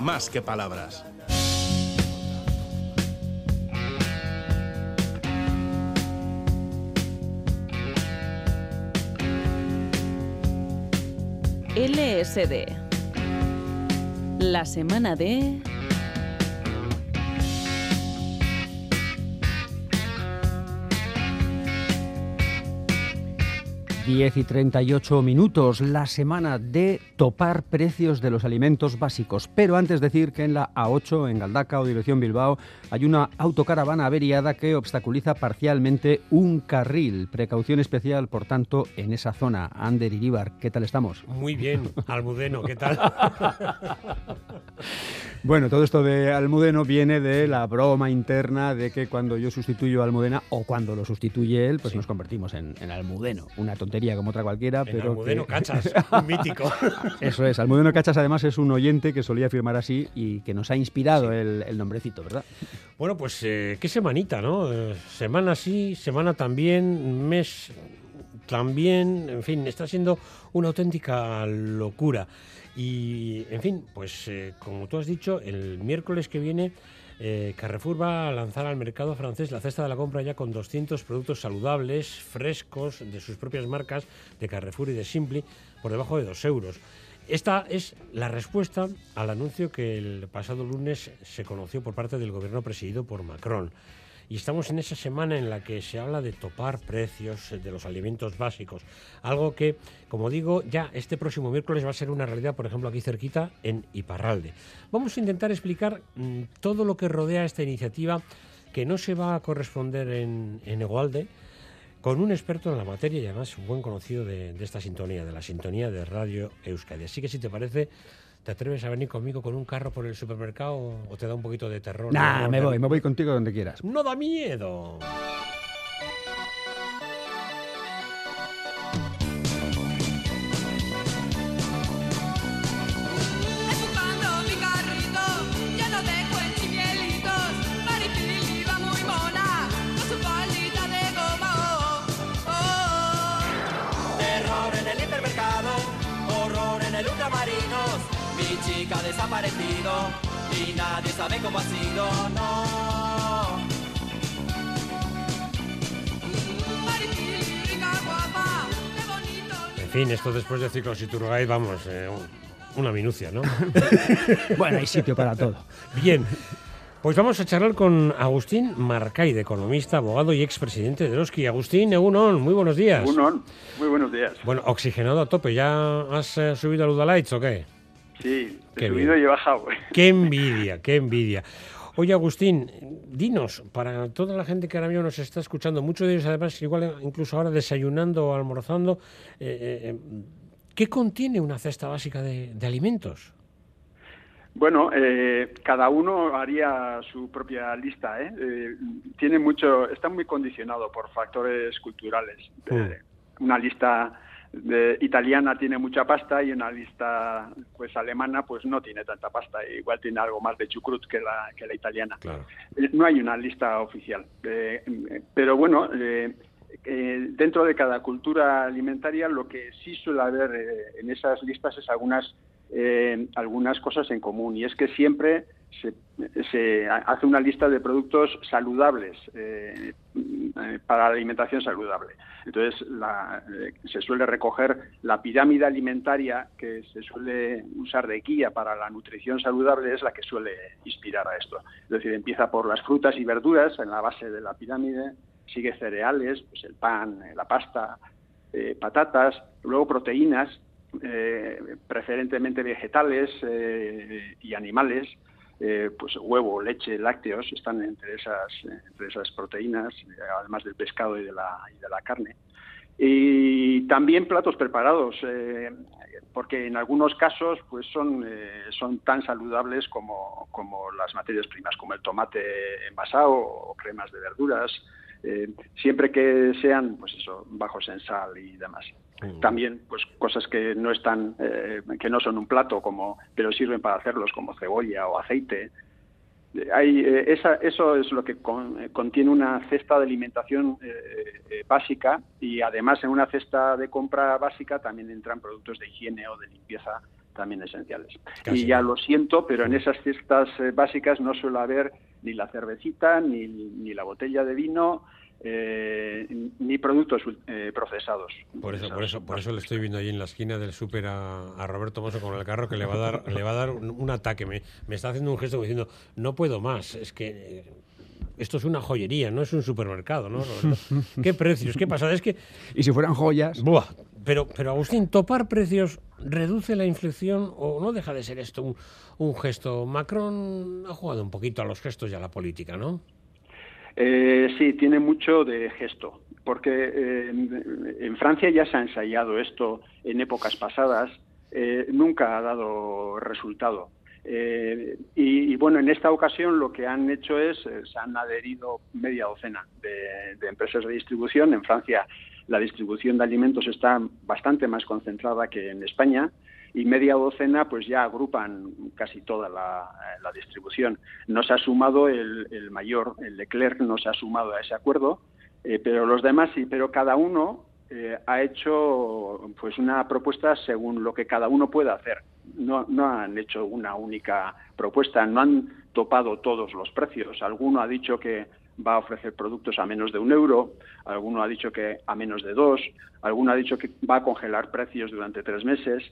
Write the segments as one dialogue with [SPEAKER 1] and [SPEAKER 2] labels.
[SPEAKER 1] más que palabras.
[SPEAKER 2] LSD. La semana de...
[SPEAKER 3] 10 y 38 minutos, la semana de topar precios de los alimentos básicos. Pero antes decir que en la A8, en Galdaca o dirección Bilbao, hay una autocaravana averiada que obstaculiza parcialmente un carril. Precaución especial, por tanto, en esa zona. Ander Iribar, ¿qué tal estamos?
[SPEAKER 4] Muy bien, Almudeno, ¿qué tal?
[SPEAKER 3] bueno, todo esto de Almudeno viene de la broma interna de que cuando yo sustituyo a Almudena o cuando lo sustituye él, pues nos convertimos en, en Almudeno. Una tontería como otra cualquiera, pero.
[SPEAKER 4] Almudeno Cachas, mítico.
[SPEAKER 3] Eso es. Almudeno Cachas, además, es un oyente que solía firmar así y que nos ha inspirado el, nombrecito, ¿verdad?
[SPEAKER 4] Bueno, pues eh, qué semanita, ¿no? Eh, semana sí, semana también, mes también, en fin, está siendo una auténtica locura. Y, en fin, pues eh, como tú has dicho, el miércoles que viene eh, Carrefour va a lanzar al mercado francés la cesta de la compra ya con 200 productos saludables, frescos, de sus propias marcas, de Carrefour y de Simply, por debajo de 2 euros. Esta es la respuesta al anuncio que el pasado lunes se conoció por parte del gobierno presidido por Macron y estamos en esa semana en la que se habla de topar precios de los alimentos básicos, algo que, como digo, ya este próximo miércoles va a ser una realidad, por ejemplo, aquí cerquita en Iparralde. Vamos a intentar explicar mm, todo lo que rodea esta iniciativa que no se va a corresponder en, en Egualde, con un experto en la materia y además un buen conocido de, esta sintonía, de la sintonía de Radio Euskadi. Así que si te parece, ¿Te atreves a venir conmigo con un carro por el supermercado o te da un poquito de terror?
[SPEAKER 3] Nah, me voy, me voy contigo donde quieras.
[SPEAKER 4] No da miedo.
[SPEAKER 5] Chica desaparecido y nadie sabe cómo ha sido, no.
[SPEAKER 4] En fin, esto después de Ciclos y Turgay, vamos, eh, una minucia, ¿no?
[SPEAKER 3] bueno, hay sitio para todo.
[SPEAKER 4] Bien. Pues vamos a charlar con Agustín Marcay, economista, abogado y expresidente de Eroski. Agustín, Egunon, muy buenos días.
[SPEAKER 6] Egunon, muy buenos días.
[SPEAKER 4] Bueno, oxigenado a tope, ¿ya has eh, subido a Ludalights o qué?
[SPEAKER 6] Sí, he subido y bajado.
[SPEAKER 4] Qué envidia, qué envidia. Oye, Agustín, dinos, para toda la gente que ahora mismo nos está escuchando, muchos de ellos además, igual incluso ahora desayunando o almorzando, eh, eh, ¿qué contiene una cesta básica de, alimentos?
[SPEAKER 6] Bueno, eh, cada uno haría su propia lista. tiene mucho, está muy condicionado por factores culturales. Mm. Una lista italiana tiene mucha pasta y una lista pues alemana pues no tiene tanta pasta. Igual tiene algo más de chucrut que la que la italiana. Eh, no hay una lista oficial. Eh, pero bueno eh, dentro de cada cultura alimentaria lo que sí suele haber en esas listas es algunas algunas cosas en común. Y es que siempre se, hace una lista de productos saludables eh, para la alimentación saludable. Entonces, eh, se suele recoger la pirámide alimentaria que se suele usar de guía para la nutrición saludable, es la que suele inspirar a esto. Es decir, empieza por las frutas y verduras en la base de la pirámide, sigue cereales, pues el pan, la pasta, eh, patatas, luego proteínas, preferentemente vegetales y animales, eh, pues huevo, leche, lácteos están entre esas, entre esas proteínas, además del pescado y de la, y de la carne. Y también platos preparados, eh, porque en algunos casos pues son, eh, son tan saludables como, como las materias primas, como el tomate envasado o cremas de verduras, siempre que sean pues eso, bajos en sal y demás. También, pues cosas que no están, eh, que no son un plato, como, pero sirven para hacerlos, como cebolla o aceite. Hay, eh, esa, eso es lo que eh, contiene una cesta de alimentación básica y además en una cesta de compra básica también entran productos de higiene o de limpieza también esenciales.
[SPEAKER 4] Casi
[SPEAKER 6] y ya lo siento, pero en esas cestas eh, básicas no suele haber ni la cervecita, ni, ni la botella de vino, eh, ni productos eh, procesados.
[SPEAKER 4] Por eso, por eso, por eso le estoy viendo ahí en la esquina del súper a, a Roberto Mosso con el carro que le va a dar, le va a dar un, un ataque. Me, me está haciendo un gesto diciendo, no puedo más. Es que eh, esto es una joyería, no es un supermercado, ¿no? Roberto? ¿Qué precios? ¿Qué pasa? Es que
[SPEAKER 3] Y si fueran joyas,
[SPEAKER 4] Buah, pero, pero Agustín, ¿topar precios reduce la inflación o no deja de ser esto un, un gesto? Macron ha jugado un poquito a los gestos y a la política, ¿no?
[SPEAKER 6] Eh, sí, tiene mucho de gesto, porque eh, en, Francia ya se ha ensayado esto en épocas pasadas, eh, nunca ha dado resultado. Eh, y, bueno, en esta ocasión lo que han hecho es, se han adherido media docena de, empresas de distribución. En Francia la distribución de alimentos está bastante más concentrada que en España y media docena pues ya agrupan casi toda la, la distribución. No se ha sumado el, mayor, el Leclerc no se ha sumado a ese acuerdo, eh, pero los demás sí, pero cada uno eh, ha hecho pues una propuesta según lo que cada uno pueda hacer. No han hecho una única propuesta, no han topado todos los precios. Alguno ha dicho que va a ofrecer productos a menos de un euro, alguno ha dicho que a menos de dos, alguno ha dicho que va a congelar precios durante tres meses.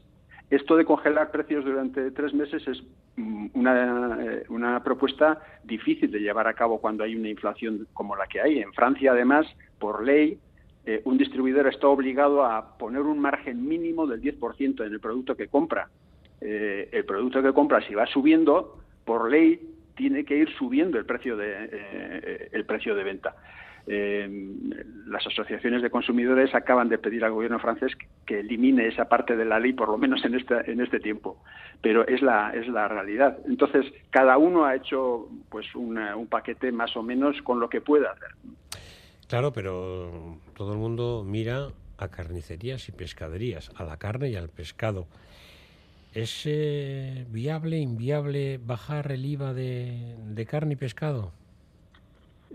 [SPEAKER 6] Esto de congelar precios durante tres meses es una, una, propuesta difícil de llevar a cabo cuando hay una inflación como la que hay. En Francia, además, por ley, eh, un distribuidor está obligado a poner un margen mínimo del 10% en el producto que compra. Eh, el producto que compra, si va subiendo, por ley tiene que ir subiendo eh, el precio de venta. Eh, las asociaciones de consumidores acaban de pedir al gobierno francés que, elimine esa parte de la ley, por lo menos en este, en este tiempo. Pero es la, es la realidad. Entonces, cada uno ha hecho pues una, un paquete más o menos con lo que pueda hacer.
[SPEAKER 4] Claro, pero todo el mundo mira a carnicerías y pescaderías, a la carne y al pescado. ¿Es eh, viable, inviable bajar el IVA de, de carne y pescado?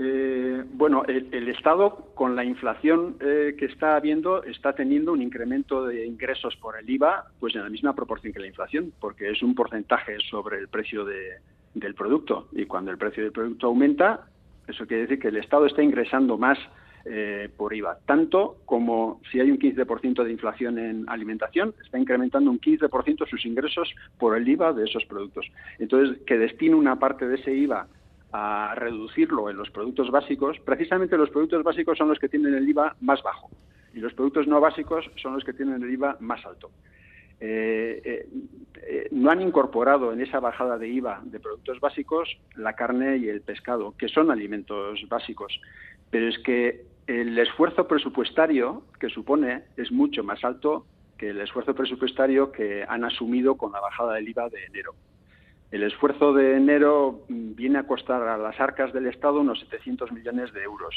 [SPEAKER 6] Eh, bueno, el, Estado, con la inflación eh, que está habiendo, está teniendo un incremento de ingresos por el IVA, pues en la misma proporción que la inflación, porque es un porcentaje sobre el precio de, del producto. Y cuando el precio del producto aumenta, eso quiere decir que el Estado está ingresando más eh, por IVA, tanto como si hay un 15% de inflación en alimentación, está incrementando un 15% sus ingresos por el IVA de esos productos. Entonces, que destine una parte de ese IVA a reducirlo en los productos básicos, precisamente los productos básicos son los que tienen el IVA más bajo y los productos no básicos son los que tienen el IVA más alto. Eh, eh, eh, no han incorporado en esa bajada de IVA de productos básicos la carne y el pescado, que son alimentos básicos. Pero es que el esfuerzo presupuestario que supone es mucho más alto que el esfuerzo presupuestario que han asumido con la bajada del IVA de enero. El esfuerzo de enero viene a costar a las arcas del Estado unos 700 millones de euros.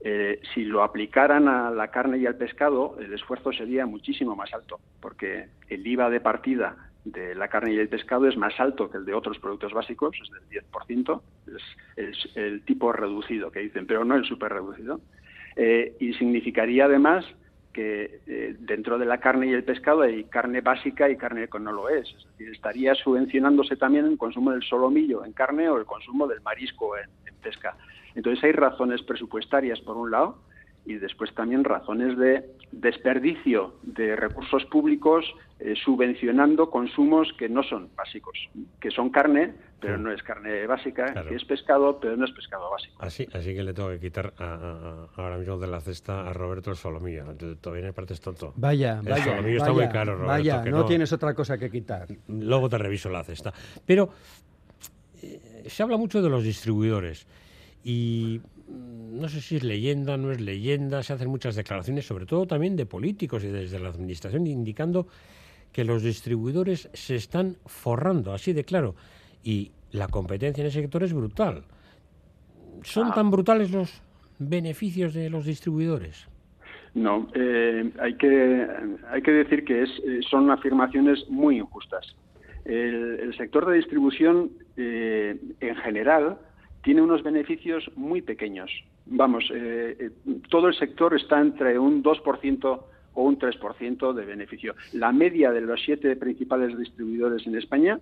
[SPEAKER 6] Eh, si lo aplicaran a la carne y al pescado, el esfuerzo sería muchísimo más alto, porque el IVA de partida de la carne y el pescado es más alto que el de otros productos básicos, es del 10%, es, es el tipo reducido que dicen, pero no el super reducido. Eh, y significaría además que eh, dentro de la carne y el pescado hay carne básica y carne que no lo es. Es decir, estaría subvencionándose también el consumo del solomillo en carne o el consumo del marisco en, en pesca. Entonces hay razones presupuestarias por un lado y después también razones de desperdicio de recursos públicos eh, subvencionando consumos que no son básicos, que son carne, pero sí. no es carne básica, claro. que es pescado, pero no es pescado básico.
[SPEAKER 4] Así, así que le tengo que quitar a, a, a, ahora mismo de la cesta a Roberto el solomillo. Todavía me partes tonto.
[SPEAKER 3] Vaya,
[SPEAKER 4] el
[SPEAKER 3] vaya.
[SPEAKER 4] solomillo
[SPEAKER 3] vaya,
[SPEAKER 4] está muy caro, Roberto.
[SPEAKER 3] Vaya,
[SPEAKER 4] que
[SPEAKER 3] no,
[SPEAKER 4] no
[SPEAKER 3] tienes otra cosa que quitar.
[SPEAKER 4] Luego te reviso la cesta. Pero eh, se habla mucho de los distribuidores y no sé si es leyenda, no es leyenda, se hacen muchas declaraciones, sobre todo también de políticos y desde la administración, indicando que los distribuidores se están forrando, así de claro, y la competencia en ese sector es brutal. ¿Son ah. tan brutales los beneficios de los distribuidores?
[SPEAKER 6] No, eh, hay, que, hay que decir que es, eh, son afirmaciones muy injustas. El, el sector de distribución, eh, en general, tiene unos beneficios muy pequeños. Vamos, eh, todo el sector está entre un 2% o un 3% de beneficio. La media de los siete principales distribuidores en España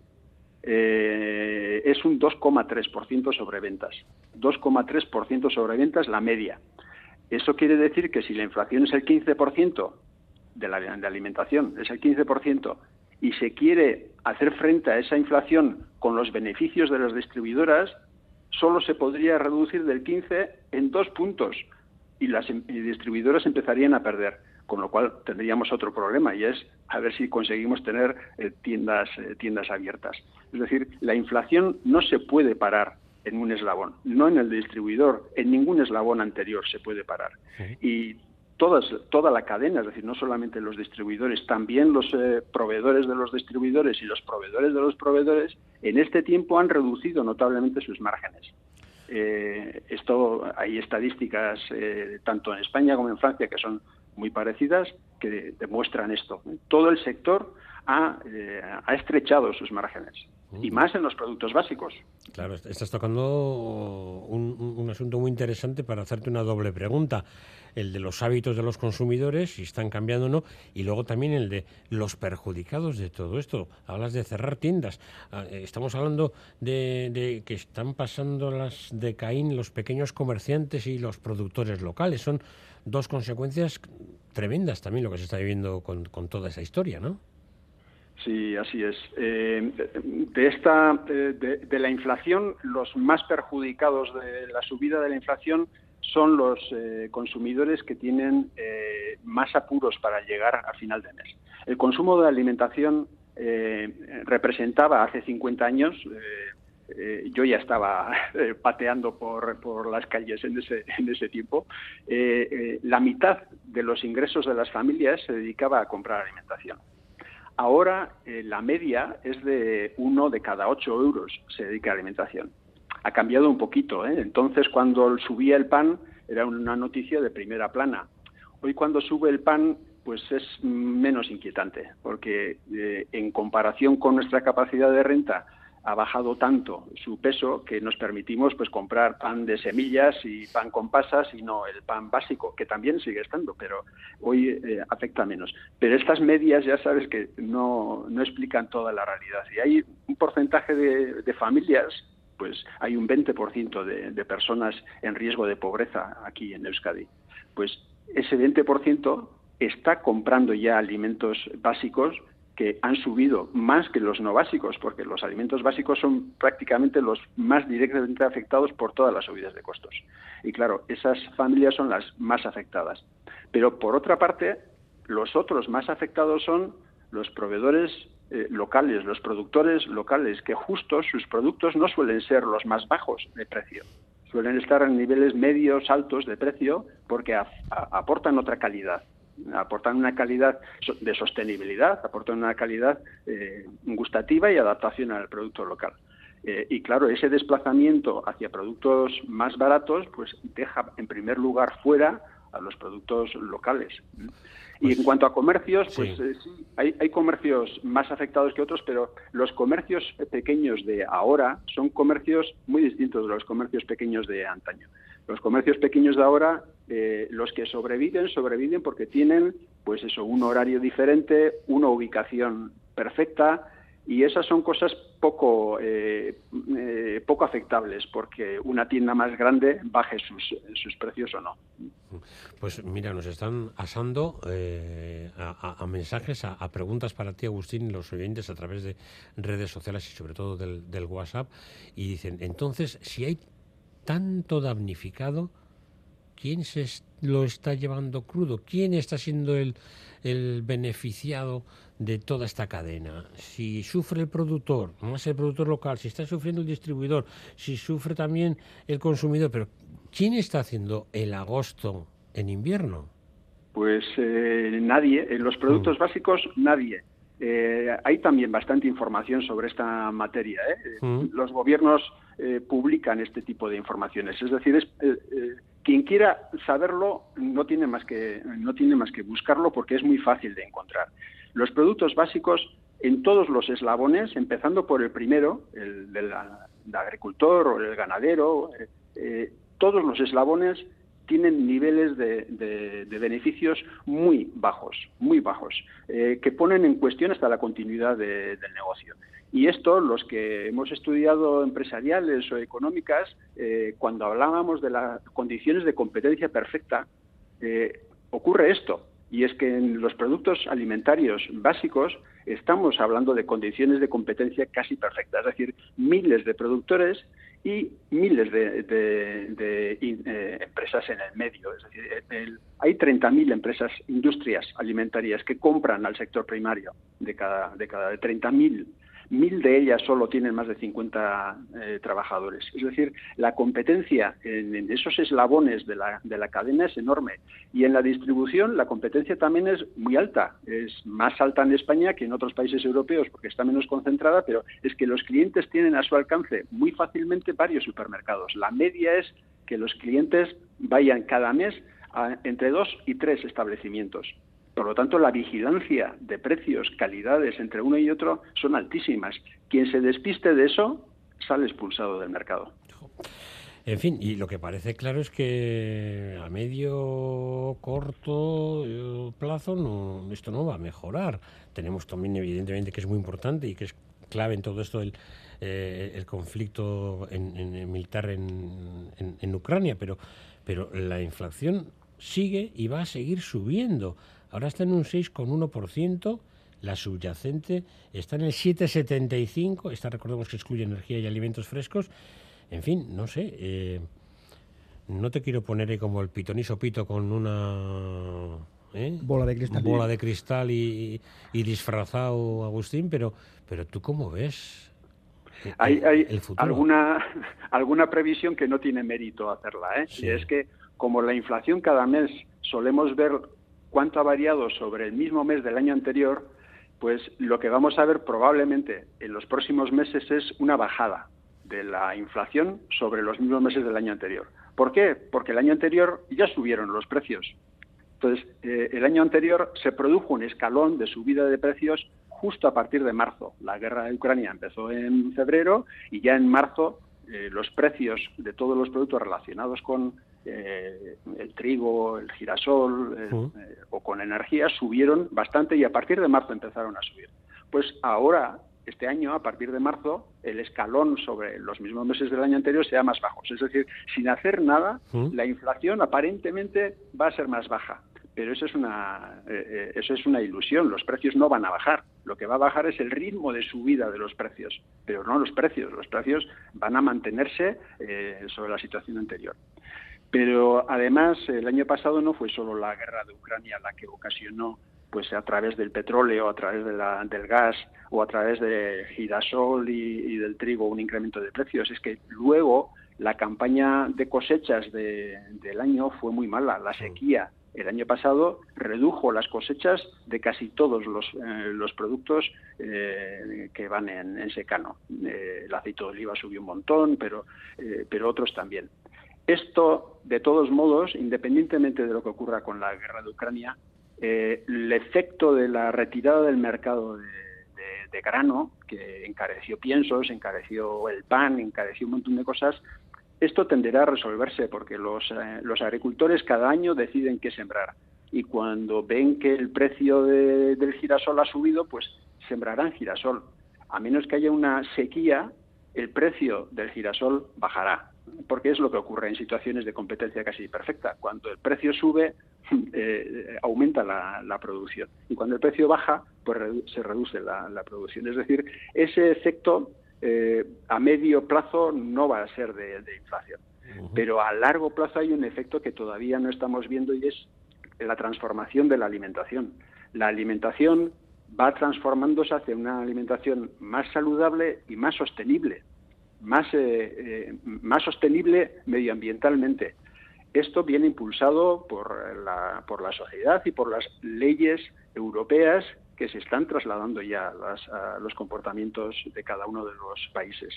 [SPEAKER 6] eh, es un 2,3% sobre ventas. 2,3% sobre ventas la media. Eso quiere decir que si la inflación es el 15% de la de alimentación, es el 15%, y se quiere hacer frente a esa inflación con los beneficios de las distribuidoras, solo se podría reducir del 15 en dos puntos y las em, distribuidoras empezarían a perder, con lo cual tendríamos otro problema y es a ver si conseguimos tener eh, tiendas, eh, tiendas abiertas. Es decir, la inflación no se puede parar en un eslabón, no en el distribuidor, en ningún eslabón anterior se puede parar. Y toda la cadena, es decir, no solamente los distribuidores, también los eh, proveedores de los distribuidores y los proveedores de los proveedores, en este tiempo han reducido notablemente sus márgenes. Eh, esto hay estadísticas eh, tanto en España como en Francia que son muy parecidas que demuestran esto. Todo el sector ha, ha estrechado sus márgenes y más en los productos básicos.
[SPEAKER 4] Claro, estás tocando un, asunto muy interesante para hacerte una doble pregunta. El de los hábitos de los consumidores, si están cambiando o no, y luego también el de los perjudicados de todo esto. Hablas de cerrar tiendas. Ah, eh, estamos hablando de, que están pasando las de Caín los pequeños comerciantes y los productores locales. Son dos consecuencias tremendas también lo que se está viviendo con, con toda esa historia, ¿no?
[SPEAKER 6] Sí, así es. Eh, de esta, eh, de, la inflación, los más perjudicados de la subida de la inflación son los eh, consumidores que tienen más apuros para llegar a final de mes. El consumo de alimentación representaba hace 50 años. yo ya estaba pateando por, por, las calles en ese, en ese tiempo. la mitad de los ingresos de las familias se dedicaba a comprar alimentación. Ahora eh, la media es de uno de cada ocho euros se dedica a alimentación. Ha cambiado un poquito. ¿eh? Entonces, cuando subía el pan, era una noticia de primera plana. Hoy, cuando sube el pan, pues es menos inquietante, porque eh, en comparación con nuestra capacidad de renta, ha bajado tanto su peso que nos permitimos pues comprar pan de semillas y pan con pasas y no el pan básico que también sigue estando pero hoy eh, afecta menos. Pero estas medias ya sabes que no, no explican toda la realidad. Y hay un porcentaje de, familias pues hay un 20% de, de personas en riesgo de pobreza aquí en Euskadi. Pues ese 20% está comprando ya alimentos básicos que han subido más que los no básicos, porque los alimentos básicos son prácticamente los más directamente afectados por todas las subidas de costos. Y claro, esas familias son las más afectadas. Pero por otra parte, los otros más afectados son los proveedores eh, locales, los productores locales, que justo sus productos no suelen ser los más bajos de precio. Suelen estar en niveles medios, altos de precio, porque aportan otra calidad aportan una calidad de sostenibilidad, aportan una calidad eh, gustativa y adaptación al producto local. Eh, y claro, ese desplazamiento hacia productos más baratos, pues deja en primer lugar fuera a los productos locales. y en pues cuanto a comercios, pues eh, sí, hay, hay, comercios más afectados que otros, pero los comercios pequeños de ahora son comercios muy distintos de los comercios pequeños de antaño. Los comercios pequeños de ahora, eh, los que sobreviven, sobreviven porque tienen, pues eso, un horario diferente, una ubicación perfecta, y esas son cosas poco, eh, eh, poco afectables porque una tienda más grande baje sus, sus precios o no.
[SPEAKER 4] Pues mira, nos están asando a, mensajes, a, preguntas para ti, Agustín, los oyentes a través de redes sociales y sobre todo del, del WhatsApp. Y dicen, entonces, si hay tanto damnificado, ¿quién se lo está llevando crudo? ¿Quién está siendo el, el beneficiado de toda esta cadena? Si sufre el productor, más el productor local, si está sufriendo el distribuidor, si sufre también el consumidor, pero ¿quién está haciendo el agosto en invierno?
[SPEAKER 6] Pues eh, nadie, en los productos mm. básicos nadie. Eh, hay también bastante información sobre esta materia. ¿eh? Mm. Los gobiernos eh, publican este tipo de informaciones. Es decir, es, eh, eh, quien quiera saberlo no tiene más que no tiene más que buscarlo porque es muy fácil de encontrar. Los productos básicos en todos los eslabones, empezando por el primero, el del, agricultor o el ganadero, todos los eslabones tienen niveles de, beneficios muy bajos, muy bajos, eh, que ponen en cuestión hasta la continuidad del negocio. Y esto, los que hemos estudiado empresariales o económicas, eh, cuando hablábamos de las condiciones de competencia perfecta, eh, ocurre esto. Y es que en los productos alimentarios básicos estamos hablando de condiciones de competencia casi perfectas, es decir, miles de productores y miles de, eh, empresas en el medio. Es decir, hay 30.000 empresas, industrias alimentarias que compran al sector primario de cada, de cada 30.000 mil de ellas solo tienen más de 50 eh, trabajadores. Es decir, la competencia en, esos eslabones de la, de la, cadena es enorme. Y en la distribución la competencia también es muy alta. Es más alta en España que en otros países europeos porque está menos concentrada, pero es que los clientes tienen a su alcance muy fácilmente varios supermercados. La media es que los clientes vayan cada mes a entre dos y tres establecimientos. Por lo tanto, la vigilancia de precios, calidades entre uno y otro son altísimas. Quien se despiste de eso sale expulsado del mercado.
[SPEAKER 4] En fin, y lo que parece claro es que a medio corto eh, plazo no, esto no va a mejorar. Tenemos también, evidentemente, que es muy importante y que es clave en todo esto el, eh, conflicto militar en, en, Ucrania, pero, pero la inflación sigue y va a seguir subiendo. Ahora está en un 6,1%, la subyacente está en el 7,75%, esta recordemos que excluye energía y alimentos frescos. En fin, no sé, eh, no te quiero poner ahí como el pitoniso pito con una...
[SPEAKER 3] ¿eh? Bola de cristal.
[SPEAKER 4] Bola de cristal y, disfrazado, Agustín, pero, pero tú cómo ves
[SPEAKER 6] hay, hay alguna alguna previsión que no tiene mérito hacerla, ¿eh? Y es que como la inflación cada mes solemos ver cuánto ha variado sobre el mismo mes del año anterior, pues lo que vamos a ver probablemente en los próximos meses es una bajada de la inflación sobre los mismos meses del año anterior. ¿Por qué? Porque el año anterior ya subieron los precios. Entonces, eh, el año anterior se produjo un escalón de subida de precios justo a partir de marzo. La guerra de Ucrania empezó en febrero y ya en marzo eh, los precios de todos los productos relacionados con eh, el trigo, el girasol eh, o con energía subieron bastante y a partir de marzo empezaron a subir. Pues ahora, este año, a partir de marzo, el escalón sobre los mismos meses del año anterior sea más bajo. Es decir, sin hacer nada, la inflación aparentemente va a ser más baja. Pero eso es, una, eh, eso es una ilusión, los precios no van a bajar. Lo que va a bajar es el ritmo de subida de los precios, pero no los precios. Los precios van a mantenerse sobre la situación anterior. Pero además, el año pasado no fue solo la guerra de Ucrania la que ocasionó, pues a través del petróleo, a través del gas o a través de girasol y, del trigo, un incremento de precios. Es que luego la campaña de cosechas del año fue muy mala. La sequía el año pasado redujo las cosechas de casi todos los, eh, productos eh, que van en, secano. Eh, el aceite de oliva subió un montón, pero, pero otros también. Esto, de todos modos, independientemente de lo que ocurra con la guerra de Ucrania, eh, el efecto de la retirada del mercado de, grano, que encareció piensos, encareció el pan, encareció un montón de cosas, esto tenderá a resolverse porque los, eh, los agricultores cada año deciden qué sembrar. Y cuando ven que el precio del girasol ha subido, pues sembrarán girasol. A menos que haya una sequía, el precio del girasol bajará porque es lo que ocurre en situaciones de competencia casi perfecta. Cuando el precio sube, eh, aumenta la, producción. Y cuando el precio baja, pues se reduce la, producción. Es decir, ese efecto eh, a medio plazo no va a ser de, inflación. Pero a largo plazo hay un efecto que todavía no estamos viendo y es la transformación de la alimentación. La alimentación va transformándose hacia una alimentación más saludable y más sostenible más, eh, eh, más sostenible medioambientalmente. Esto viene impulsado por la, por la sociedad y por las leyes europeas que se están trasladando ya a, los comportamientos de cada uno de los países.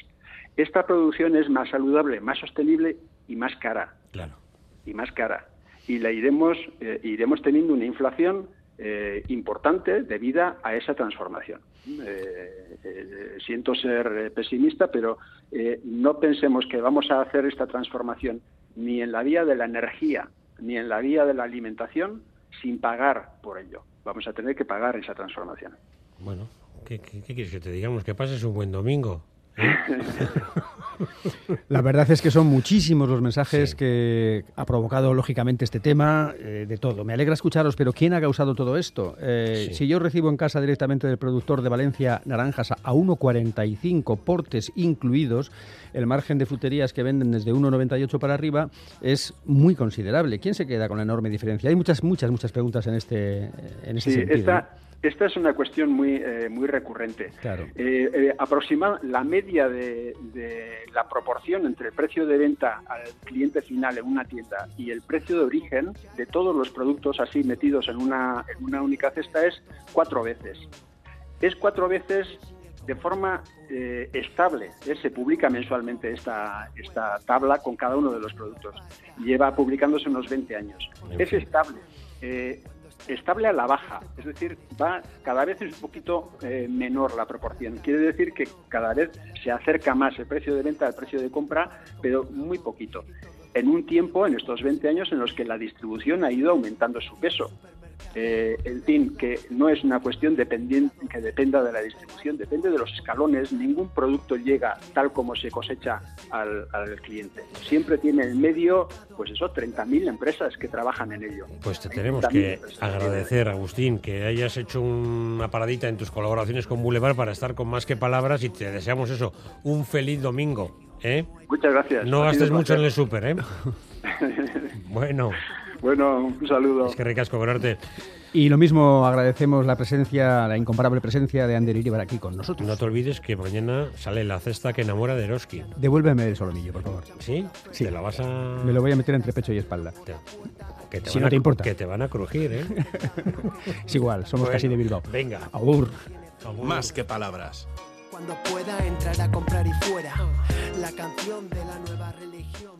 [SPEAKER 6] Esta producción es más saludable, más sostenible y más cara.
[SPEAKER 4] Claro.
[SPEAKER 6] Y más cara. Y la iremos, eh, iremos teniendo una inflación eh, importante debida a esa transformación. Eh, eh, siento ser pesimista, pero no pensemos que vamos a hacer esta transformación ni en la vía de la energía ni en la vía de la alimentación sin pagar por ello. Vamos a tener que pagar esa transformación.
[SPEAKER 4] Bueno, ¿qué, quieres que te digamos? Que pases un buen domingo.
[SPEAKER 3] La verdad es que son muchísimos los mensajes que ha provocado lógicamente este tema, eh, de todo. Me alegra escucharos, pero ¿quién ha causado todo esto? Eh, si yo recibo en casa directamente del productor de Valencia naranjas a 1,45 portes incluidos, el margen de fruterías que venden desde 1,98 para arriba es muy considerable. ¿Quién se queda con la enorme diferencia? Hay muchas, muchas, muchas preguntas en este, en este sentido.
[SPEAKER 6] Esta es una cuestión muy, eh, muy recurrente. Claro. Eh, eh la media de, la proporción entre el precio de venta al cliente final en una tienda y el precio de origen de todos los productos así metidos en una, en una única cesta es cuatro veces. Es cuatro veces de forma eh, estable. Se publica mensualmente esta, esta tabla con cada uno de los productos. Lleva publicándose unos 20 años. Es estable estable a la baja, es decir, va cada vez es un poquito eh, menor la proporción. Quiere decir que cada vez se acerca más el precio de venta al precio de compra, pero muy poquito. En un tiempo, en estos 20 años, en los que la distribución ha ido aumentando su peso. Eh, en fin, que no es una cuestión dependiente, que dependa de la distribución, depende de los escalones. Ningún producto llega tal como se cosecha al, cliente. Siempre tiene en medio, pues eso, 30.000 empresas que trabajan en ello.
[SPEAKER 4] Pues te tenemos que agradecer, Agustín, que hayas hecho una paradita en tus colaboraciones con Boulevard para estar con más que palabras y te deseamos eso, un feliz domingo. ¿eh?
[SPEAKER 6] Muchas gracias.
[SPEAKER 4] No gastes mucho en el súper, ¿eh? bueno.
[SPEAKER 6] Bueno, un saludo.
[SPEAKER 4] Es que recasco verte.
[SPEAKER 3] Y lo mismo agradecemos la presencia, la incomparable presencia de Ander Iribar aquí con nosotros.
[SPEAKER 4] No te olvides que mañana sale la cesta que enamora de Eroski.
[SPEAKER 3] Devuélveme el solomillo, por favor.
[SPEAKER 4] ¿Sí?
[SPEAKER 3] Sí.
[SPEAKER 4] ¿Te la vas a...?
[SPEAKER 3] Me lo voy a meter entre pecho y espalda.
[SPEAKER 4] Que te
[SPEAKER 3] si no te importa.
[SPEAKER 4] Que te van a crujir, ¿eh?
[SPEAKER 3] es igual, somos casi de Bilbao.
[SPEAKER 4] Venga.
[SPEAKER 3] Agur.
[SPEAKER 1] Más que palabras.
[SPEAKER 7] Cuando pueda entrar a comprar y fuera la canción de la nueva religión.